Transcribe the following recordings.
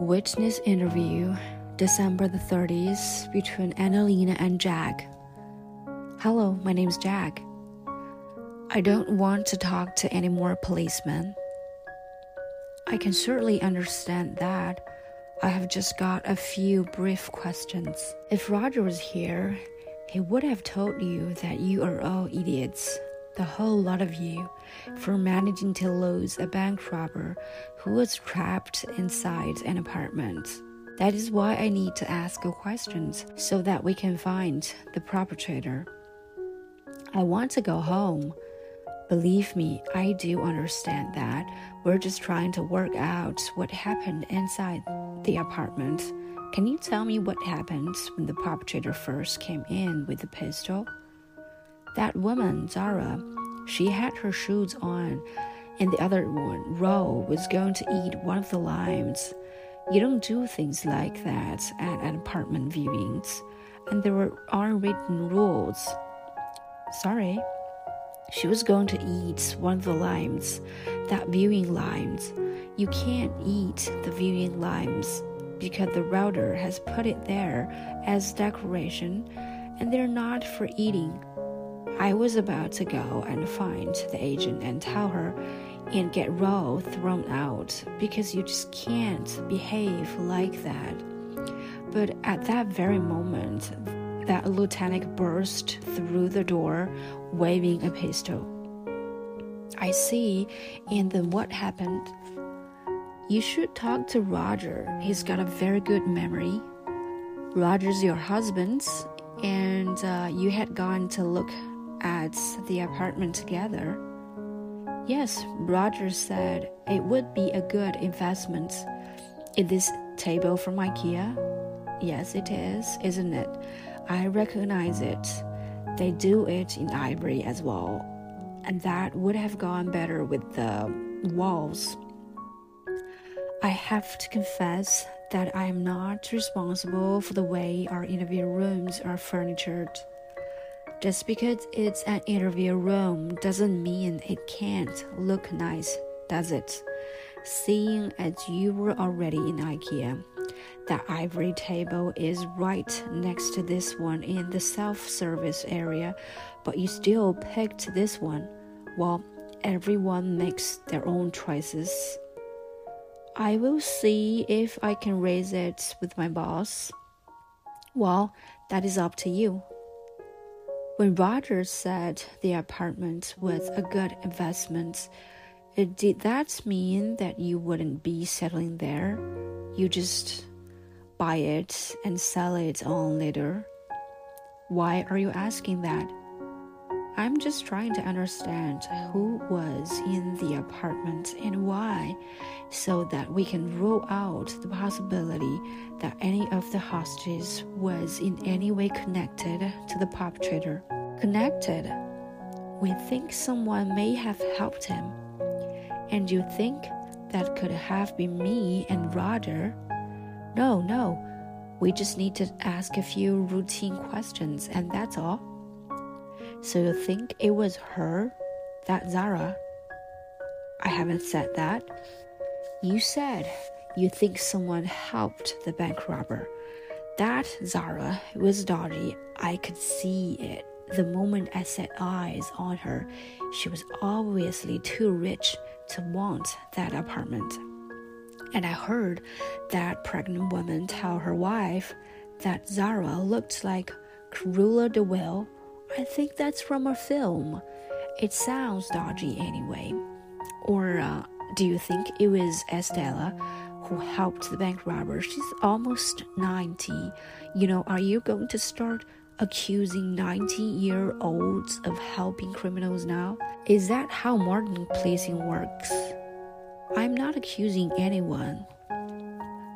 Witness interview, December the 30th, between Annalena and Jack. Hello, my name's Jack. I don't want to talk to any more policemen. I can certainly understand that. I have just got a few brief questions. If Roger was here, he would have told you that you are all idiots the whole lot of you, for managing to lose a bank robber who was trapped inside an apartment. That is why I need to ask questions so that we can find the perpetrator. I want to go home. Believe me, I do understand that. We're just trying to work out what happened inside the apartment. Can you tell me what happened when the perpetrator first came in with the pistol? That woman, Zara, she had her shoes on, and the other one, Ro, was going to eat one of the limes. You don't do things like that at an apartment viewings, and there were unwritten rules. Sorry. She was going to eat one of the limes, that viewing limes. You can't eat the viewing limes because the router has put it there as decoration, and they're not for eating. I was about to go and find the agent and tell her and get Ro thrown out because you just can't behave like that. But at that very moment, that lieutenant burst through the door waving a pistol. I see, and then what happened? You should talk to Roger. He's got a very good memory. Roger's your husband, and uh, you had gone to look at the apartment together. Yes, Roger said it would be a good investment. Is this table from IKEA? Yes, it is, isn't it? I recognize it. They do it in ivory as well, and that would have gone better with the walls. I have to confess that I am not responsible for the way our interview rooms are furnitured. Just because it's an interview room doesn't mean it can't look nice, does it? Seeing as you were already in IKEA, that ivory table is right next to this one in the self service area, but you still picked this one. Well, everyone makes their own choices. I will see if I can raise it with my boss. Well, that is up to you. When Rogers said the apartment was a good investment, did that mean that you wouldn't be settling there? You just buy it and sell it on later? Why are you asking that? I'm just trying to understand who was in the apartment and why, so that we can rule out the possibility that any of the hostages was in any way connected to the perpetrator. Connected. We think someone may have helped him. And you think that could have been me and Roger? No, no. We just need to ask a few routine questions, and that's all. So you think it was her, that Zara? I haven't said that. You said you think someone helped the bank robber. That Zara was dodgy. I could see it. The moment I set eyes on her, she was obviously too rich to want that apartment. And I heard that pregnant woman tell her wife that Zara looked like Cruella de Vil I think that's from a film. It sounds dodgy anyway. Or uh, do you think it was Estelle who helped the bank robber? She's almost 90. You know, are you going to start accusing 90 year olds of helping criminals now? Is that how modern policing works? I'm not accusing anyone.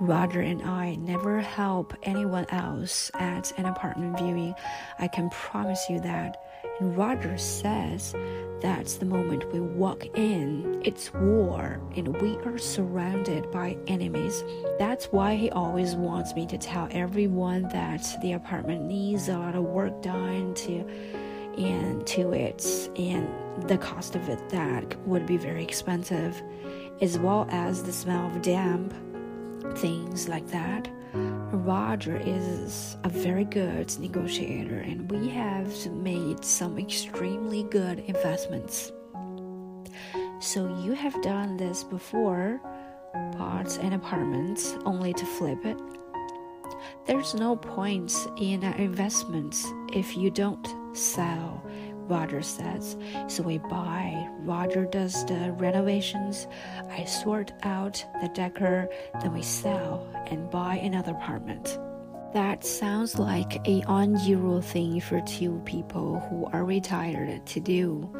Roger and I never help anyone else at an apartment viewing. I can promise you that. And Roger says that's the moment we walk in, it's war, and we are surrounded by enemies. That's why he always wants me to tell everyone that the apartment needs a lot of work done to and to it and the cost of it that would be very expensive as well as the smell of damp things like that. Roger is a very good negotiator, and we have made some extremely good investments. So, you have done this before, bought and apartments only to flip it. There's no point in an investment if you don't sell Roger says. So we buy. Roger does the renovations. I sort out the decor. Then we sell and buy another apartment. That sounds like a unusual thing for two people who are retired to do.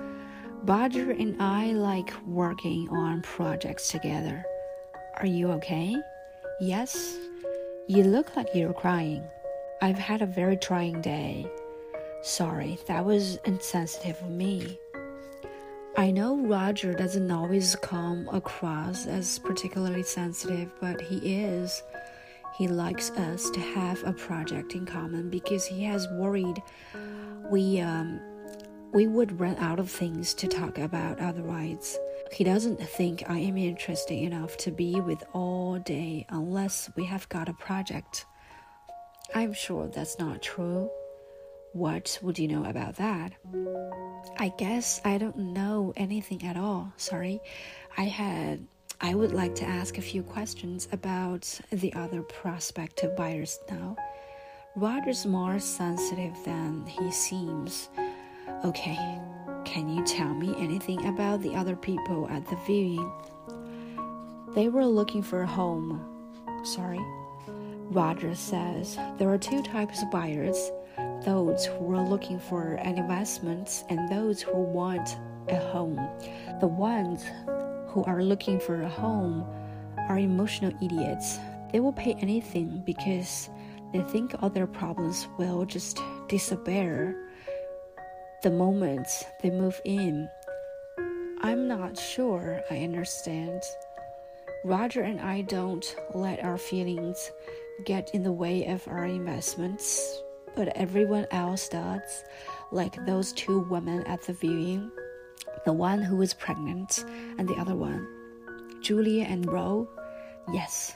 Roger and I like working on projects together. Are you okay? Yes. You look like you're crying. I've had a very trying day. Sorry, that was insensitive of me. I know Roger doesn't always come across as particularly sensitive, but he is. He likes us to have a project in common because he has worried we um, we would run out of things to talk about otherwise. He doesn't think I am interesting enough to be with all day unless we have got a project. I'm sure that's not true. What would you know about that? I guess I don't know anything at all. Sorry. I had I would like to ask a few questions about the other prospective buyers now. Roger's more sensitive than he seems. Okay, can you tell me anything about the other people at the viewing? They were looking for a home. Sorry. Roger says there are two types of buyers those who are looking for an investment and those who want a home. The ones who are looking for a home are emotional idiots. They will pay anything because they think all their problems will just disappear the moment they move in. I'm not sure I understand. Roger and I don't let our feelings get in the way of our investments but everyone else does, like those two women at the viewing the one who was pregnant and the other one. Julia and Ro, yes,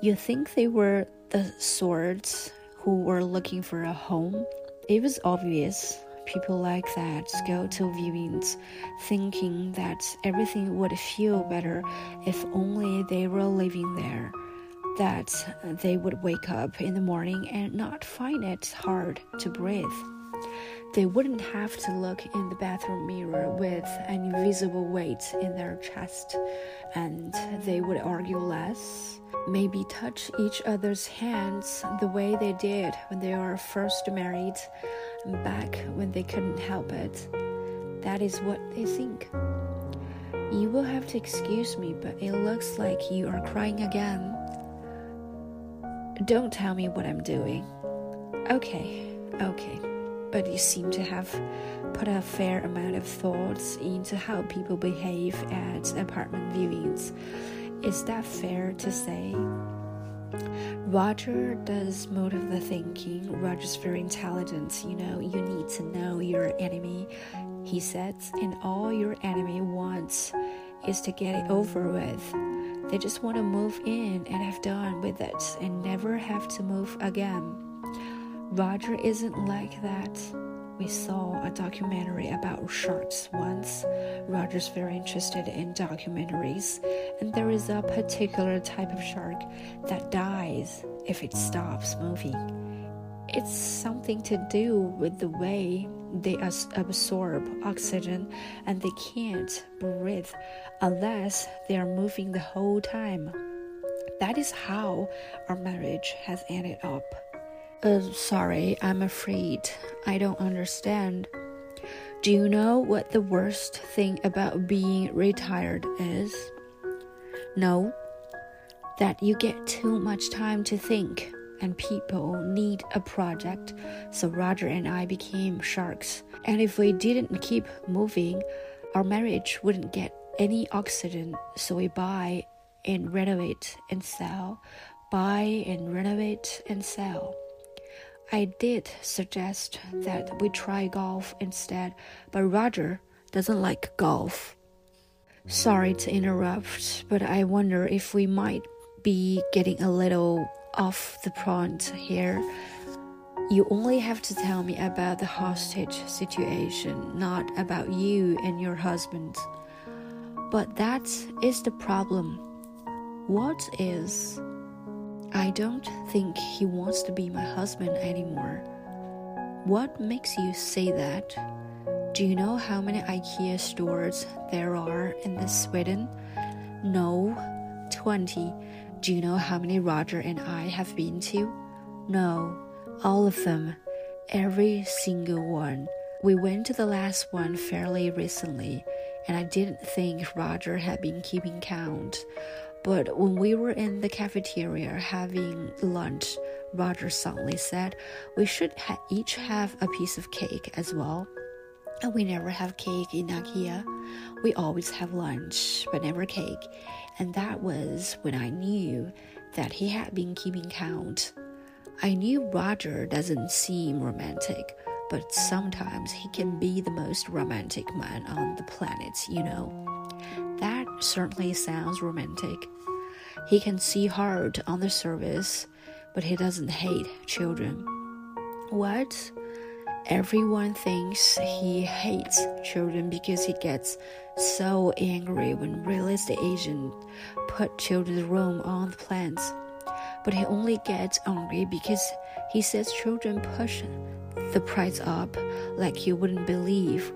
you think they were the sorts who were looking for a home? It was obvious. People like that go to viewings thinking that everything would feel better if only they were living there that they would wake up in the morning and not find it hard to breathe. They wouldn't have to look in the bathroom mirror with an invisible weight in their chest, and they would argue less, maybe touch each other's hands the way they did when they were first married, back when they couldn't help it. That is what they think. You will have to excuse me, but it looks like you are crying again. Don't tell me what I'm doing. Okay, okay. But you seem to have put a fair amount of thoughts into how people behave at apartment viewings. Is that fair to say? Roger does most of the thinking. Roger's very intelligent. You know, you need to know your enemy, he says, and all your enemy wants is to get it over with. They just want to move in and have done with it and never have to move again. Roger isn't like that. We saw a documentary about sharks once. Roger's very interested in documentaries, and there is a particular type of shark that dies if it stops moving. It's something to do with the way they absorb oxygen and they can't breathe unless they are moving the whole time. That is how our marriage has ended up. Uh, sorry, I'm afraid I don't understand. Do you know what the worst thing about being retired is? No, that you get too much time to think and people need a project. So Roger and I became sharks. And if we didn't keep moving, our marriage wouldn't get any oxygen. So we buy and renovate and sell, buy and renovate and sell. I did suggest that we try golf instead, but Roger doesn't like golf. Sorry to interrupt, but I wonder if we might be getting a little off the point here. You only have to tell me about the hostage situation, not about you and your husband. But that is the problem. What is? I don't think he wants to be my husband anymore. What makes you say that? Do you know how many IKEA stores there are in this Sweden? No, 20. Do you know how many Roger and I have been to? No, all of them. Every single one. We went to the last one fairly recently, and I didn't think Roger had been keeping count. But when we were in the cafeteria having lunch, Roger suddenly said we should ha each have a piece of cake as well. And we never have cake in IKEA. We always have lunch, but never cake. And that was when I knew that he had been keeping count. I knew Roger doesn't seem romantic, but sometimes he can be the most romantic man on the planet, you know. That certainly sounds romantic. He can see hard on the surface, but he doesn't hate children. What? Everyone thinks he hates children because he gets so angry when real estate agents put children's room on the plans. But he only gets angry because he says children push the price up like you wouldn't believe.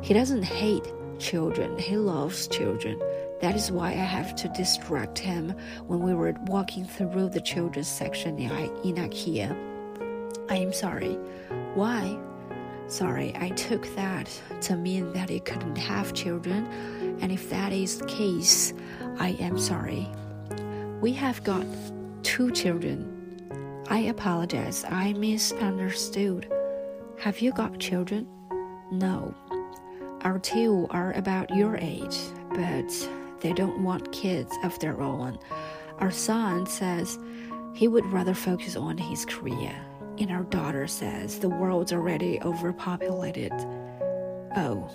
He doesn't hate children, he loves children. That is why I have to distract him when we were walking through the children's section in IKEA. I am sorry. Why? Sorry, I took that to mean that he couldn't have children, and if that is the case, I am sorry. We have got two children. I apologize, I misunderstood. Have you got children? No. Our two are about your age, but they don't want kids of their own. Our son says he would rather focus on his career and our daughter says the world's already overpopulated. Oh,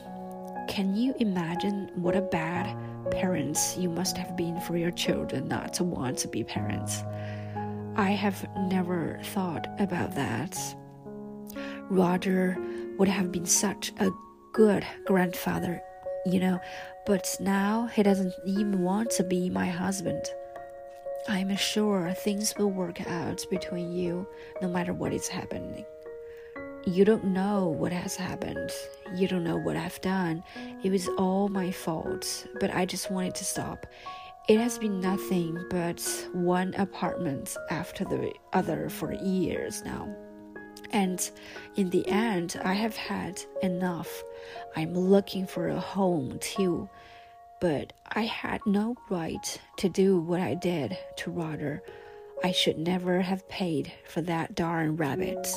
can you imagine what a bad parents you must have been for your children not to want to be parents? I have never thought about that. Roger would have been such a good grandfather, you know, but now he doesn't even want to be my husband. I'm sure things will work out between you no matter what is happening. You don't know what has happened. You don't know what I've done. It was all my fault, but I just wanted to stop. It has been nothing but one apartment after the other for years now. And in the end, I have had enough. I'm looking for a home too but I had no right to do what I did to Roger. I should never have paid for that darn rabbit.